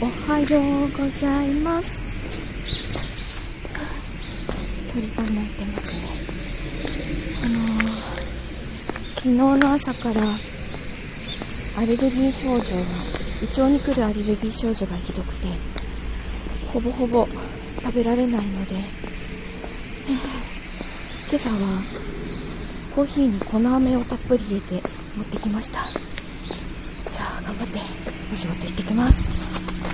おはようございます。鳥が鳴いてますね。あの、昨日の朝からアレルギー症状が胃腸に来るアレルギー症状がひどくてほぼほぼ食べられないので 今朝はコーヒーに粉飴をたっぷり入れて持ってきました。じゃあ頑張ってお仕事行ってきます。